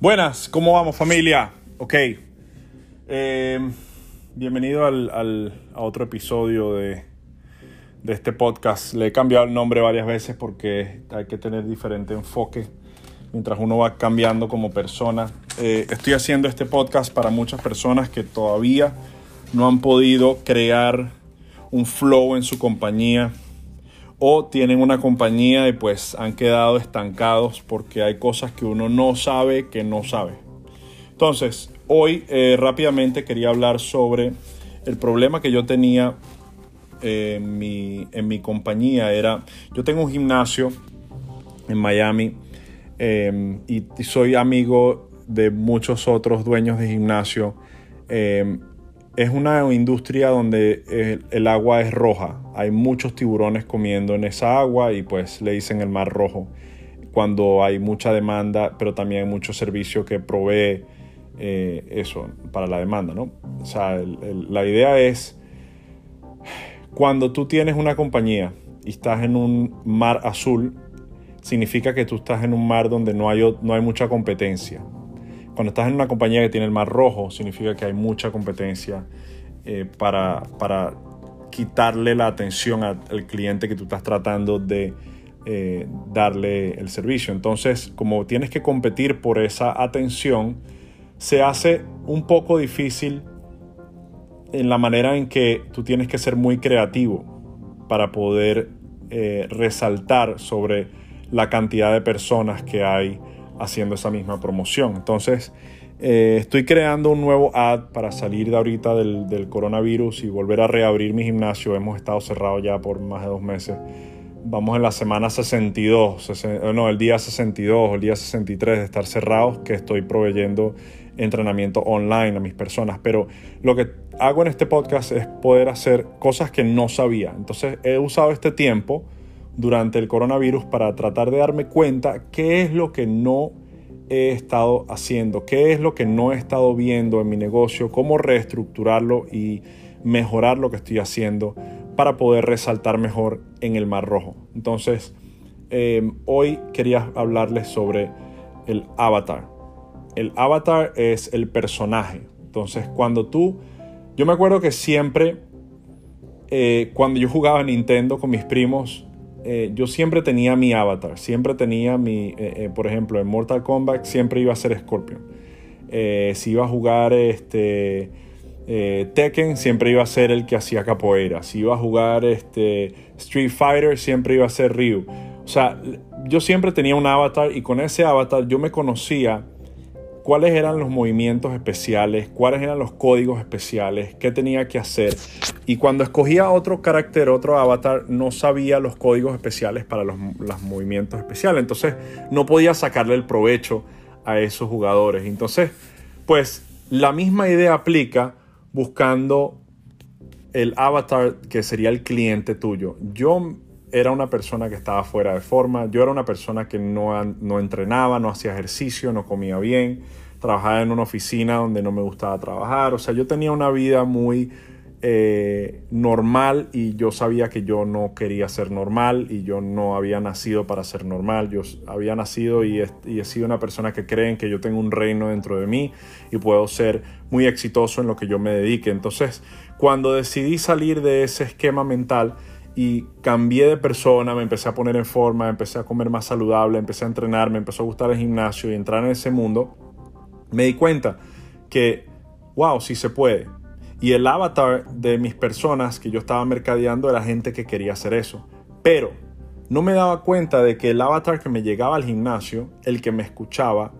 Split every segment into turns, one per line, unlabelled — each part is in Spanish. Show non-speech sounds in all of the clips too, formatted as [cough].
Buenas, ¿cómo vamos familia? Ok, eh, bienvenido al, al- a otro episodio de, de este podcast. Le he cambiado el nombre varias veces porque hay que tener diferente enfoque mientras uno va cambiando como persona. Eh, estoy haciendo este podcast para muchas personas que todavía no han podido crear un flow en su compañía o tienen una compañía y pues han quedado estancados porque hay cosas que uno no sabe que no sabe. Entonces, hoy eh, rápidamente quería hablar sobre el problema que yo tenía eh, en, mi, en mi compañía. Era, yo tengo un gimnasio en Miami eh, y, y soy amigo de muchos otros dueños de gimnasio. Eh, es una industria donde el, el agua es roja. Hay muchos tiburones comiendo en esa agua y pues le dicen el mar rojo cuando hay mucha demanda, pero también hay mucho servicio que provee eh, eso para la demanda, ¿no? O sea, la idea es cuando tú tienes una compañía y estás en un mar azul, significa que tú estás en un mar donde no hay, no hay mucha competencia. Cuando estás en una compañía que tiene el mar rojo, significa que hay mucha competencia eh, para, para quitarle la atención al, cliente que tú estás tratando de eh, darle el servicio. Entonces, como tienes que competir por esa atención, se hace un poco difícil en la manera en que tú tienes que ser muy creativo para poder eh, resaltar sobre la cantidad de personas que hay haciendo esa misma promoción. Entonces, eh, estoy creando un nuevo ad para salir de ahorita del, coronavirus y volver a reabrir mi gimnasio. Hemos estado cerrados ya por más de dos meses. Vamos en la semana 62, sesen- eh, no, el día 62 o el día 63 de estar cerrados, que estoy proveyendo entrenamiento online a mis personas. Pero lo que hago en este podcast es poder hacer cosas que no sabía. Entonces he usado este tiempo durante el coronavirus para tratar de darme cuenta qué es lo que no he estado haciendo, qué es lo que no he estado viendo en mi negocio, cómo reestructurarlo y mejorar lo que estoy haciendo para poder resaltar mejor en el Mar Rojo. Entonces, eh, hoy quería hablarles sobre el avatar. El avatar es el personaje. Entonces, cuando tú, yo me acuerdo que siempre, eh, cuando yo jugaba a Nintendo con mis primos, eh, yo siempre tenía mi avatar, siempre tenía mi, eh, eh, por ejemplo, en Mortal Kombat siempre iba a ser Scorpion. Si iba a jugar este, Tekken, siempre iba a ser el que hacía capoeira. Si iba a jugar este, Street Fighter, siempre iba a ser Ryu. O sea, yo siempre tenía un avatar y con ese avatar yo me conocía cuáles eran los movimientos especiales, cuáles eran los códigos especiales, qué tenía que hacer. Y cuando escogía otro carácter, otro avatar, no sabía los códigos especiales para los, los movimientos especiales. Entonces no podía sacarle el provecho a esos jugadores. Entonces, pues la misma idea aplica buscando el avatar que sería el cliente tuyo. Yo era una persona que estaba fuera de forma, yo era una persona que no, no entrenaba, no hacía ejercicio, no comía bien, trabajaba en una oficina donde no me gustaba trabajar, o sea, yo tenía una vida muy eh, normal y yo sabía que yo no quería ser normal y yo no había nacido para ser normal, yo había nacido y he, y he sido una persona que cree en que yo tengo un reino dentro de mí y puedo ser muy exitoso en lo que yo me dedique. Entonces, cuando decidí salir de ese esquema mental, y cambié de persona, me empecé a poner en forma, empecé a comer más saludable, empecé a entrenar, me empezó a gustar el gimnasio y entrar en ese mundo, me di cuenta que, wow, sí se puede. Y el avatar de mis personas que yo estaba mercadeando era gente que quería hacer eso. Pero no me daba cuenta de que el avatar que me llegaba al gimnasio, el que me escuchaba,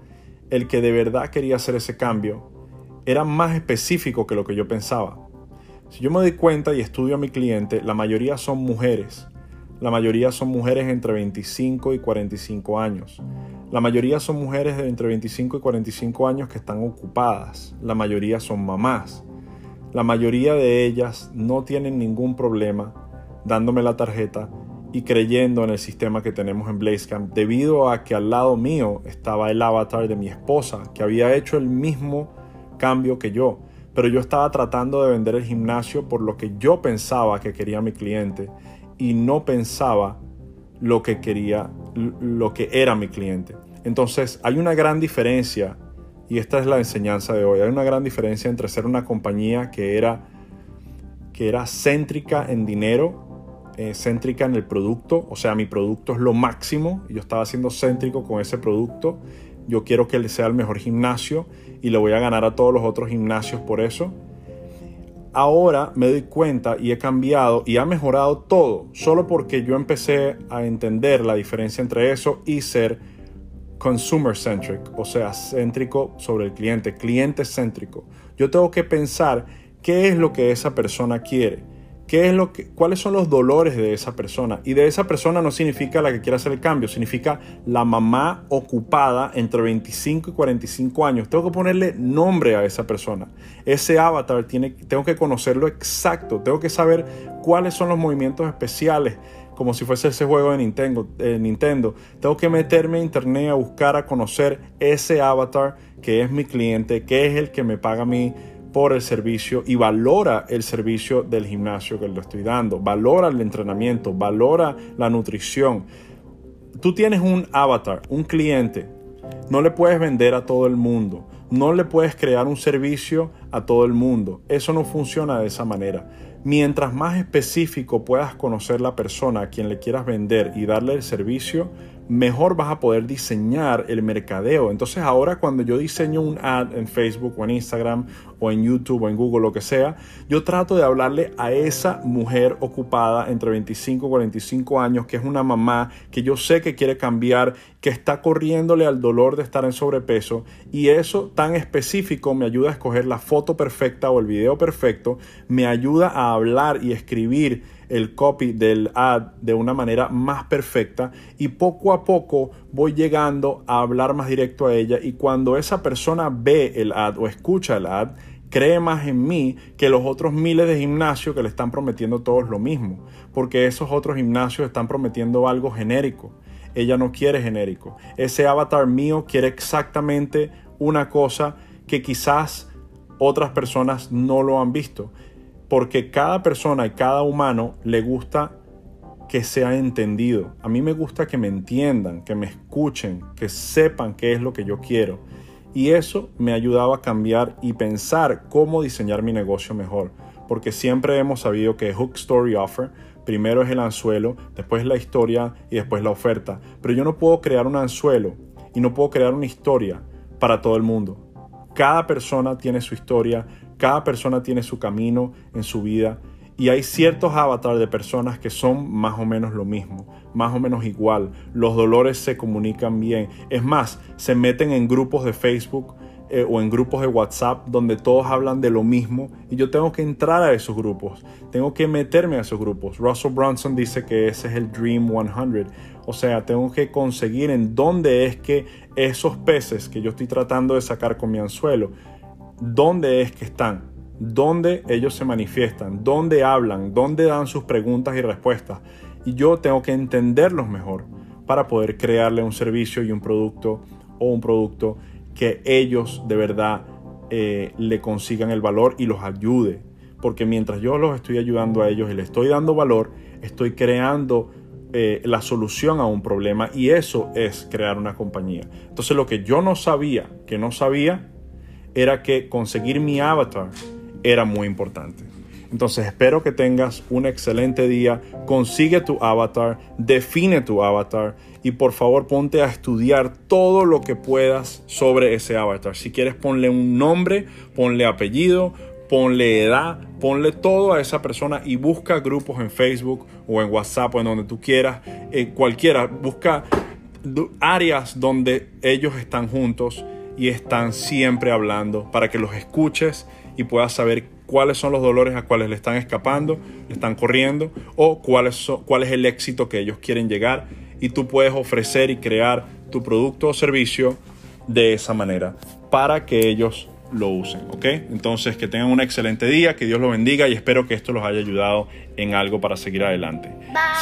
el que de verdad quería hacer ese cambio, era más específico que lo que yo pensaba. Si yo me doy cuenta y estudio a mi cliente, la mayoría son mujeres. La mayoría son mujeres entre 25 y 45 años. La mayoría son mujeres de entre 25 y 45 años que están ocupadas. La mayoría son mamás. La mayoría de ellas no tienen ningún problema dándome la tarjeta y creyendo en el sistema que tenemos en Blazecamp debido a que al lado mío estaba el avatar de mi esposa que había hecho el mismo cambio que yo pero yo estaba tratando de vender el gimnasio por lo que yo pensaba que quería mi cliente y no pensaba lo que quería, lo que era mi cliente. Entonces hay una gran diferencia y esta es la enseñanza de hoy. Hay una gran diferencia entre ser una compañía que era, que era céntrica en dinero, eh, céntrica en el producto, o sea, mi producto es lo máximo, y yo estaba siendo céntrico con ese producto, yo quiero que sea el mejor gimnasio y le voy a ganar a todos los otros gimnasios por eso. Ahora me doy cuenta y he cambiado y ha mejorado todo, solo porque yo empecé a entender la diferencia entre eso y ser consumer centric, o sea, céntrico sobre el cliente, cliente céntrico. Yo tengo que pensar qué es lo que esa persona quiere ¿Qué es lo que, ¿Cuáles son los dolores de esa persona? Y de esa persona no significa la que quiera hacer el cambio, significa la mamá ocupada entre 25 y 45 años. Tengo que ponerle nombre a esa persona. Ese avatar tiene, tengo que conocerlo exacto, tengo que saber cuáles son los movimientos especiales, como si fuese ese juego de Nintendo, de Nintendo. Tengo que meterme a internet a buscar, a conocer ese avatar que es mi cliente, que es el que me paga mi por el servicio y valora el servicio del gimnasio que le estoy dando, valora el entrenamiento, valora la nutrición. Tú tienes un avatar, un cliente, no le puedes vender a todo el mundo, no le puedes crear un servicio a todo el mundo, eso no funciona de esa manera. Mientras más específico puedas conocer la persona a quien le quieras vender y darle el servicio, mejor vas a poder diseñar el mercadeo. Entonces ahora cuando yo diseño un ad en Facebook o en Instagram o en YouTube o en Google, lo que sea, yo trato de hablarle a esa mujer ocupada entre 25 y 45 años, que es una mamá que yo sé que quiere cambiar, que está corriéndole al dolor de estar en sobrepeso y eso tan específico me ayuda a escoger la foto perfecta o el video perfecto, me ayuda a hablar y escribir el copy del ad de una manera más perfecta y poco a poco voy llegando a hablar más directo a ella y cuando esa persona ve el ad o escucha el ad, cree más en mí que los otros miles de gimnasios que le están prometiendo todos lo mismo, porque esos otros gimnasios están prometiendo algo genérico. Ella no quiere genérico. Ese avatar mío quiere exactamente una cosa que quizás otras personas no lo han visto porque cada persona y cada humano le gusta que sea entendido. A mí me gusta que me entiendan, que me escuchen, que sepan qué es lo que yo quiero. Y eso me ha ayudado a cambiar y pensar cómo diseñar mi negocio mejor. Porque siempre hemos sabido que Hook Story Offer primero es el anzuelo, después la historia y después la oferta. Pero yo no puedo crear un anzuelo y no puedo crear una historia para todo el mundo. Cada persona tiene su historia, cada persona tiene su camino en su vida y hay ciertos avatars de personas que son más o menos lo mismo, más o menos igual. Los dolores se comunican bien. Es más, se meten en grupos de Facebook eh, o en grupos de WhatsApp donde todos hablan de lo mismo y yo tengo que entrar a esos grupos, tengo que meterme a esos grupos. Russell Brunson dice que ese es el Dream 100. O sea, tengo que conseguir en dónde es que esos peces que yo estoy tratando de sacar con mi anzuelo dónde es que están, dónde ellos se manifiestan, dónde hablan, dónde dan sus preguntas y respuestas. Y yo tengo que entenderlos mejor para poder crearle un servicio y un producto o un producto que ellos de verdad eh, le consigan el valor y los ayude. Porque mientras yo los estoy ayudando a ellos y les estoy dando valor, estoy creando eh, la solución a un problema y eso es crear una compañía. Entonces lo que yo no sabía, que no sabía, era que conseguir mi avatar era muy importante. Entonces espero que tengas un excelente día, consigue tu avatar, define tu avatar y por favor ponte a estudiar todo lo que puedas sobre ese avatar. Si quieres ponle un nombre, ponle apellido, ponle edad, ponle todo a esa persona y busca grupos en Facebook o en WhatsApp o en donde tú quieras, eh, cualquiera, busca áreas donde ellos están juntos y están siempre hablando para que los escuches y puedas saber cuáles son los dolores a cuales le están escapando, le están corriendo o cuál cuál es el éxito que ellos quieren llegar. Y tú puedes ofrecer y crear tu producto o servicio de esa manera para que ellos lo usen, ¿ok? Entonces, que tengan un excelente día, que Dios los bendiga y espero que esto los haya ayudado en algo para seguir adelante.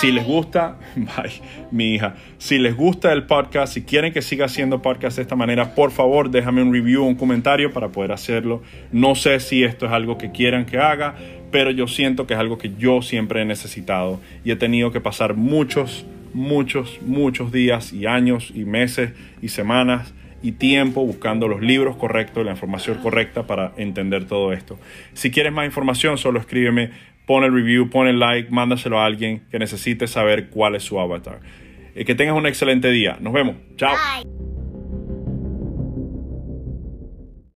Si les gusta, [laughs] bye, mi hija, si les gusta el podcast, si quieren que siga haciendo podcast de esta manera, por favor, déjame un review, un comentario para poder hacerlo. No sé si esto es algo que quieran que haga, pero yo siento que es algo que yo siempre he necesitado y he tenido que pasar muchos, muchos, muchos días y años y meses y semanas y tiempo buscando los libros correctos, la información correcta para entender todo esto. Si quieres más información, solo escríbeme, pon el review, pon el like, mándaselo a alguien que necesite saber cuál es su avatar. Eh, que tengas un excelente día. Nos vemos. Chao.